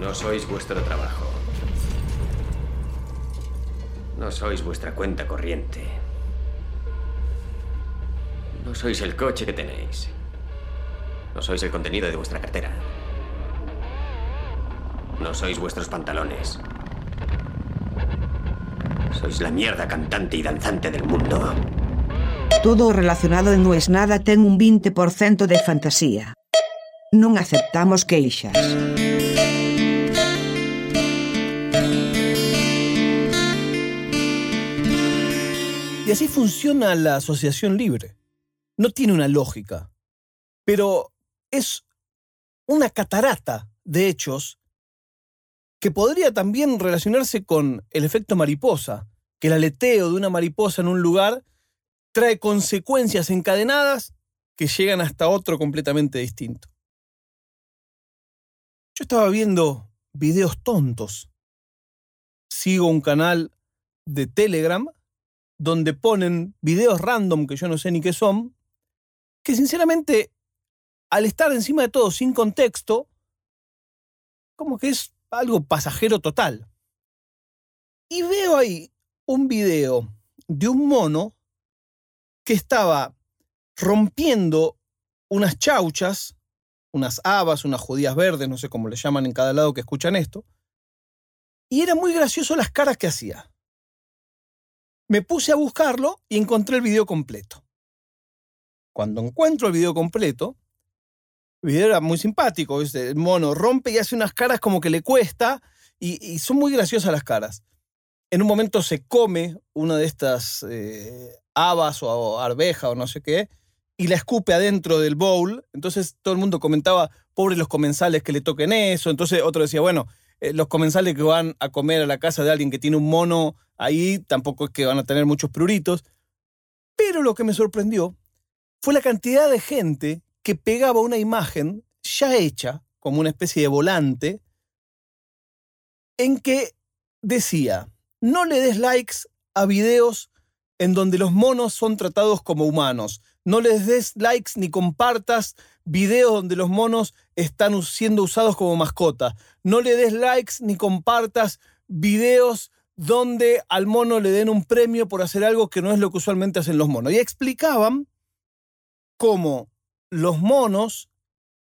No sois vuestro trabajo. No sois vuestra cuenta corriente. No sois el coche que tenéis. No sois el contenido de vuestra cartera. No sois vuestros pantalones. Sois la mierda cantante y danzante del mundo. Todo relacionado en No es nada ten un 20% de fantasía. Non aceptamos queixas. Y así funciona la asociación libre. No tiene una lógica, pero es una catarata de hechos que podría también relacionarse con el efecto mariposa, que el aleteo de una mariposa en un lugar trae consecuencias encadenadas que llegan hasta otro completamente distinto. Yo estaba viendo videos tontos. Sigo un canal de Telegram donde ponen videos random que yo no sé ni qué son, que sinceramente, al estar encima de todo sin contexto, como que es algo pasajero total. Y veo ahí un video de un mono que estaba rompiendo unas chauchas, unas habas, unas judías verdes, no sé cómo le llaman en cada lado que escuchan esto, y era muy gracioso las caras que hacía. Me puse a buscarlo y encontré el video completo. Cuando encuentro el video completo, el video era muy simpático, el mono rompe y hace unas caras como que le cuesta y, son muy graciosas las caras. En un momento se come una de estas eh, habas o arveja o no sé qué y la escupe adentro del bowl. Entonces todo el mundo comentaba, pobres los comensales que le toquen eso. Entonces otro decía, bueno, eh, los comensales que van a comer a la casa de alguien que tiene un mono ahí tampoco es que van a tener muchos pruritos. Pero lo que me sorprendió fue la cantidad de gente que pegaba una imagen ya hecha, como una especie de volante, en que decía, no le des likes a videos en donde los monos son tratados como humanos. No les des likes ni compartas videos donde los monos están siendo usados como mascota. No le des likes ni compartas videos donde al mono le den un premio por hacer algo que no es lo que usualmente hacen los monos. Y explicaban cómo los monos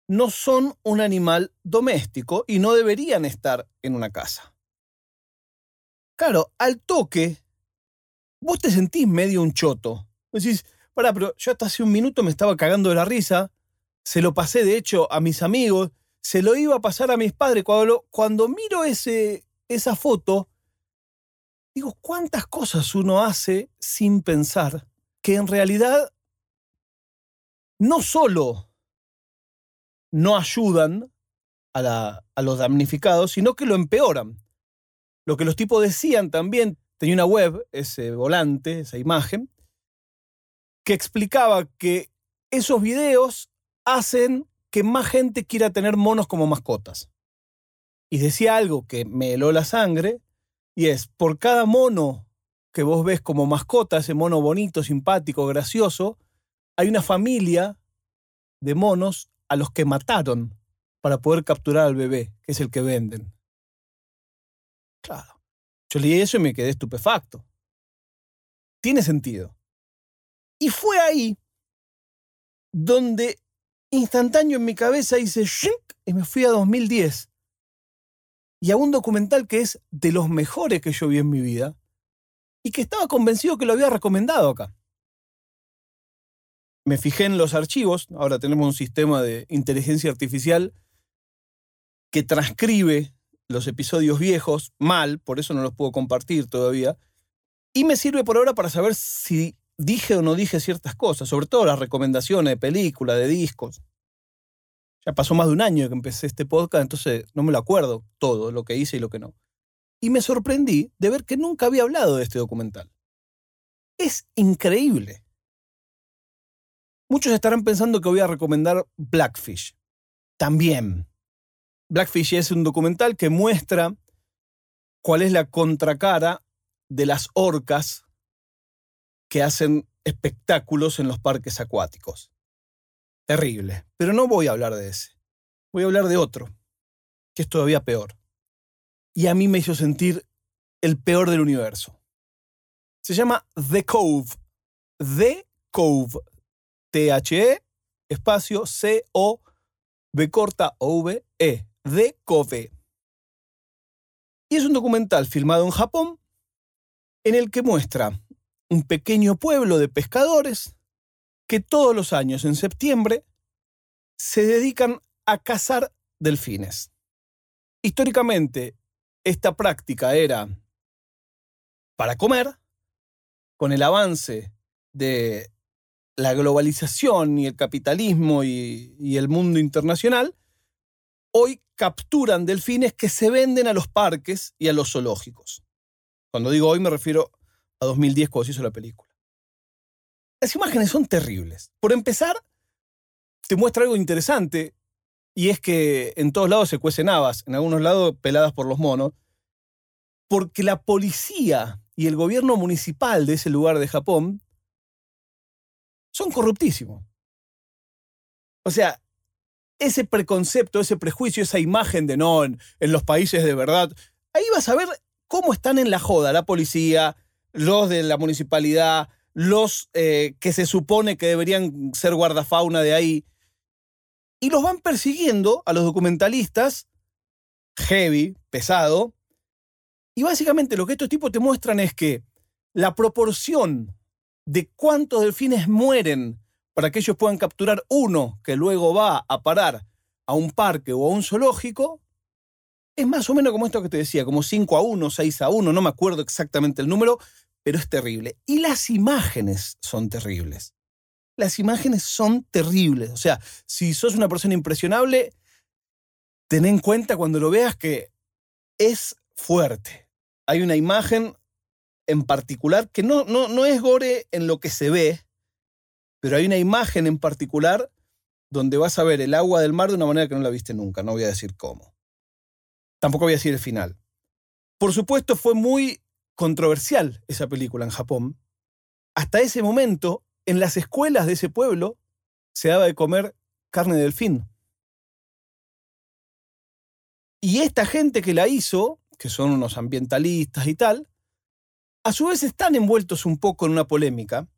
no son un animal doméstico y no deberían estar en una casa. Claro, al toque, vos te sentís medio un choto. Decís, pará, pero yo hasta hace un minuto me estaba cagando de la risa, se lo pasé de hecho a mis amigos, se lo iba a pasar a mis padres. Cuando, cuando miro ese, esa foto, digo, ¿cuántas cosas uno hace sin pensar que en realidad no solo no ayudan a, los damnificados, sino que lo empeoran? Lo que los tipos decían también, tenía una web, ese volante, esa imagen, que explicaba que esos videos hacen que más gente quiera tener monos como mascotas. Y decía algo que me heló la sangre, y es, por cada mono que vos ves como mascota, ese mono bonito, simpático, gracioso, hay una familia de monos a los que mataron para poder capturar al bebé, que es el que venden. Claro. Yo leí eso y me quedé estupefacto. Tiene sentido. Y fue ahí donde instantáneo en mi cabeza hice y me fui a 2010 y a un documental que es de los mejores que yo vi en mi vida y que estaba convencido que lo había recomendado acá. Me fijé en los archivos, ahora tenemos un sistema de inteligencia artificial que transcribe los episodios viejos mal, por eso no los puedo compartir todavía, y me sirve por ahora para saber si dije o no dije ciertas cosas, sobre todo las recomendaciones de películas, de discos. Ya pasó más de un año que empecé este podcast, entonces no me lo acuerdo todo, lo que hice y lo que no. Y me sorprendí de ver que nunca había hablado de este documental. Es increíble. Muchos estarán pensando que voy a recomendar Blackfish. También. Blackfish es un documental que muestra cuál es la contracara de las orcas que hacen espectáculos en los parques acuáticos. Terrible. Pero no voy a hablar de ese. Voy a hablar de otro. que es todavía peor. Y a mí me hizo sentir el peor del universo. Se llama The Cove. The Cove. T-H-E, espacio C-O-V corta O-V-E. The Cove. Y es un documental filmado en Japón en el que muestra un pequeño pueblo de pescadores que todos los años en septiembre se dedican a cazar delfines. Históricamente, esta práctica era para comer, con el avance de la globalización y el capitalismo y, el mundo internacional, hoy capturan delfines que se venden a los parques y a los zoológicos. Cuando digo hoy me refiero a 2010 cuando se hizo la película. Las imágenes son terribles. Por empezar, te muestra algo interesante y es que en todos lados se cuecen habas, en algunos lados peladas por los monos, porque la policía y el gobierno municipal de ese lugar de Japón son corruptísimos. O sea, ese preconcepto, ese prejuicio, esa imagen de no, en, en los países de verdad, ahí vas a ver cómo están en la joda la policía, los de la municipalidad, los eh, que se supone que deberían ser guardafauna de ahí, y los van persiguiendo a los documentalistas, heavy, pesado, y básicamente lo que estos tipos te muestran es que la proporción de cuántos delfines mueren para que ellos puedan capturar uno que luego va a parar a un parque o a un zoológico, es más o menos como esto que te decía, como 5 a 1, 6 a 1, no me acuerdo exactamente el número, pero es terrible. Y las imágenes son terribles. Las imágenes son terribles. O sea, si sos una persona impresionable, ten en cuenta cuando lo veas que es fuerte. Hay una imagen en particular que no, no, no es gore en lo que se ve, pero hay una imagen en particular donde vas a ver el agua del mar de una manera que no la viste nunca. No voy a decir cómo. Tampoco voy a decir el final. Por supuesto, fue muy controversial esa película en Japón. Hasta ese momento, en las escuelas de ese pueblo, se daba de comer carne de delfín. Y esta gente que la hizo, que son unos ambientalistas y tal, a su vez están envueltos un poco en una polémica,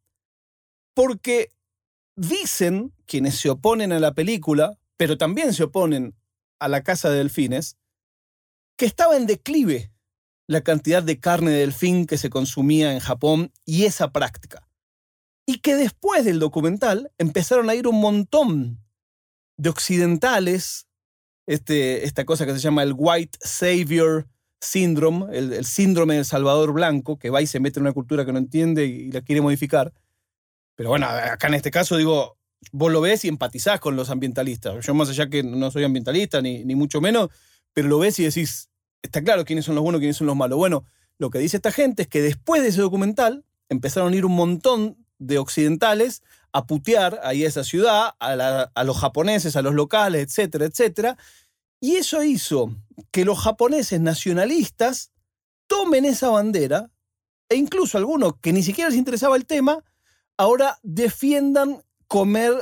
porque dicen quienes se oponen a la película, pero también se oponen a la casa de delfines, que estaba en declive la cantidad de carne de delfín que se consumía en Japón y esa práctica. Y que después del documental empezaron a ir un montón de occidentales, este, esta cosa que se llama el White Savior Syndrome, el, síndrome del Salvador Blanco, que va y se mete en una cultura que no entiende y la quiere modificar. Pero bueno, acá en este caso digo, vos lo ves y empatizás con los ambientalistas. Yo más allá que no soy ambientalista, ni, ni mucho menos, pero lo ves y decís, está claro quiénes son los buenos, quiénes son los malos. Bueno, lo que dice esta gente es que después de ese documental empezaron a ir un montón de occidentales a putear ahí a esa ciudad, a, a los japoneses, a los locales, etcétera, etcétera. Y eso hizo que los japoneses nacionalistas tomen esa bandera e incluso algunos que ni siquiera les interesaba el tema, ahora defiendan comer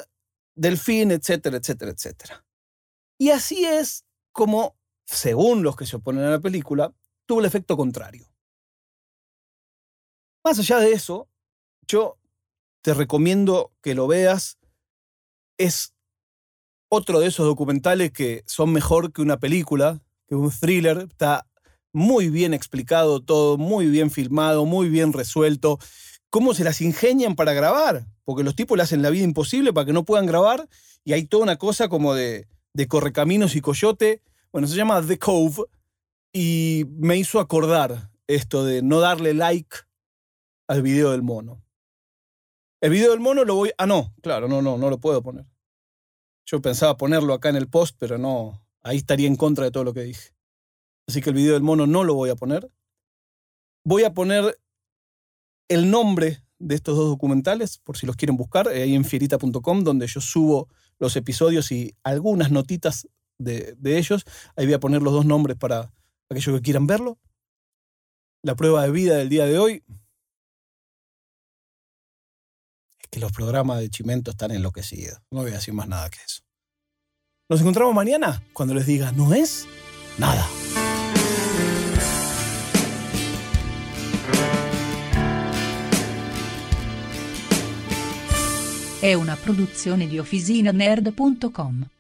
delfín, etcétera, etcétera, etcétera. Y así es como según los que se oponen a la película, tuvo el efecto contrario. Más allá de eso, yo te recomiendo que lo veas. Es otro de esos documentales que son mejor que una película, que un thriller. Está muy bien explicado todo, muy bien filmado, muy bien resuelto. Cómo se las ingenian para grabar, porque los tipos le hacen la vida imposible para que no puedan grabar y hay toda una cosa como de, de correcaminos y coyote bueno, se llama The Cove y me hizo acordar esto de no darle like al video del mono. El video del mono lo voy... Ah, no, claro, no, no, no lo puedo poner. Yo pensaba ponerlo acá en el post, pero no, ahí estaría en contra de todo lo que dije. Así que el video del mono no lo voy a poner. Voy a poner el nombre de estos dos documentales, por si los quieren buscar, ahí en fierita.com, donde yo subo los episodios y algunas notitas de, ellos. Ahí voy a poner los dos nombres para aquellos que quieran verlo. La prueba de vida del día de hoy es que los programas de Chimento están enloquecidos. No voy a decir más nada que eso. Nos encontramos mañana cuando les diga, ¿no es? nada. È una produzione di OfficinaNerd.com.